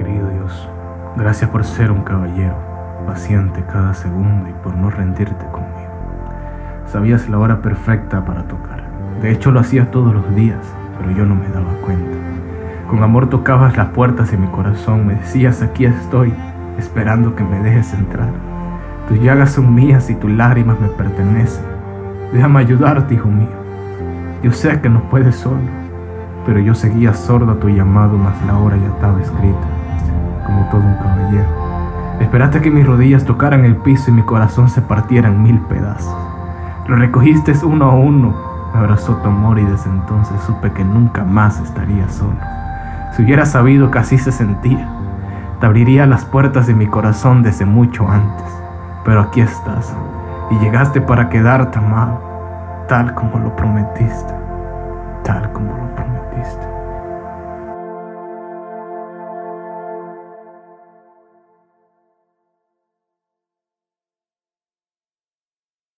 Querido Dios, gracias por ser un caballero, paciente cada segundo y por no rendirte conmigo. Sabías la hora perfecta para tocar. De hecho lo hacías todos los días, pero yo no me daba cuenta. Con amor tocabas las puertas de mi corazón, me decías aquí estoy, esperando que me dejes entrar. Tus llagas son mías y tus lágrimas me pertenecen. Déjame ayudarte, hijo mío. Yo sé que no puedes solo, pero yo seguía sordo a tu llamado, mas la hora ya estaba escrita, todo un caballero. Esperaste que mis rodillas tocaran el piso y mi corazón se partiera en mil pedazos. Lo recogiste uno a uno, me abrazó tu amor y desde entonces supe que nunca más estaría solo. Si hubiera sabido que así se sentía, te abriría las puertas de mi corazón desde mucho antes. Pero aquí estás y llegaste para quedarte amado, tal como lo prometiste, tal como.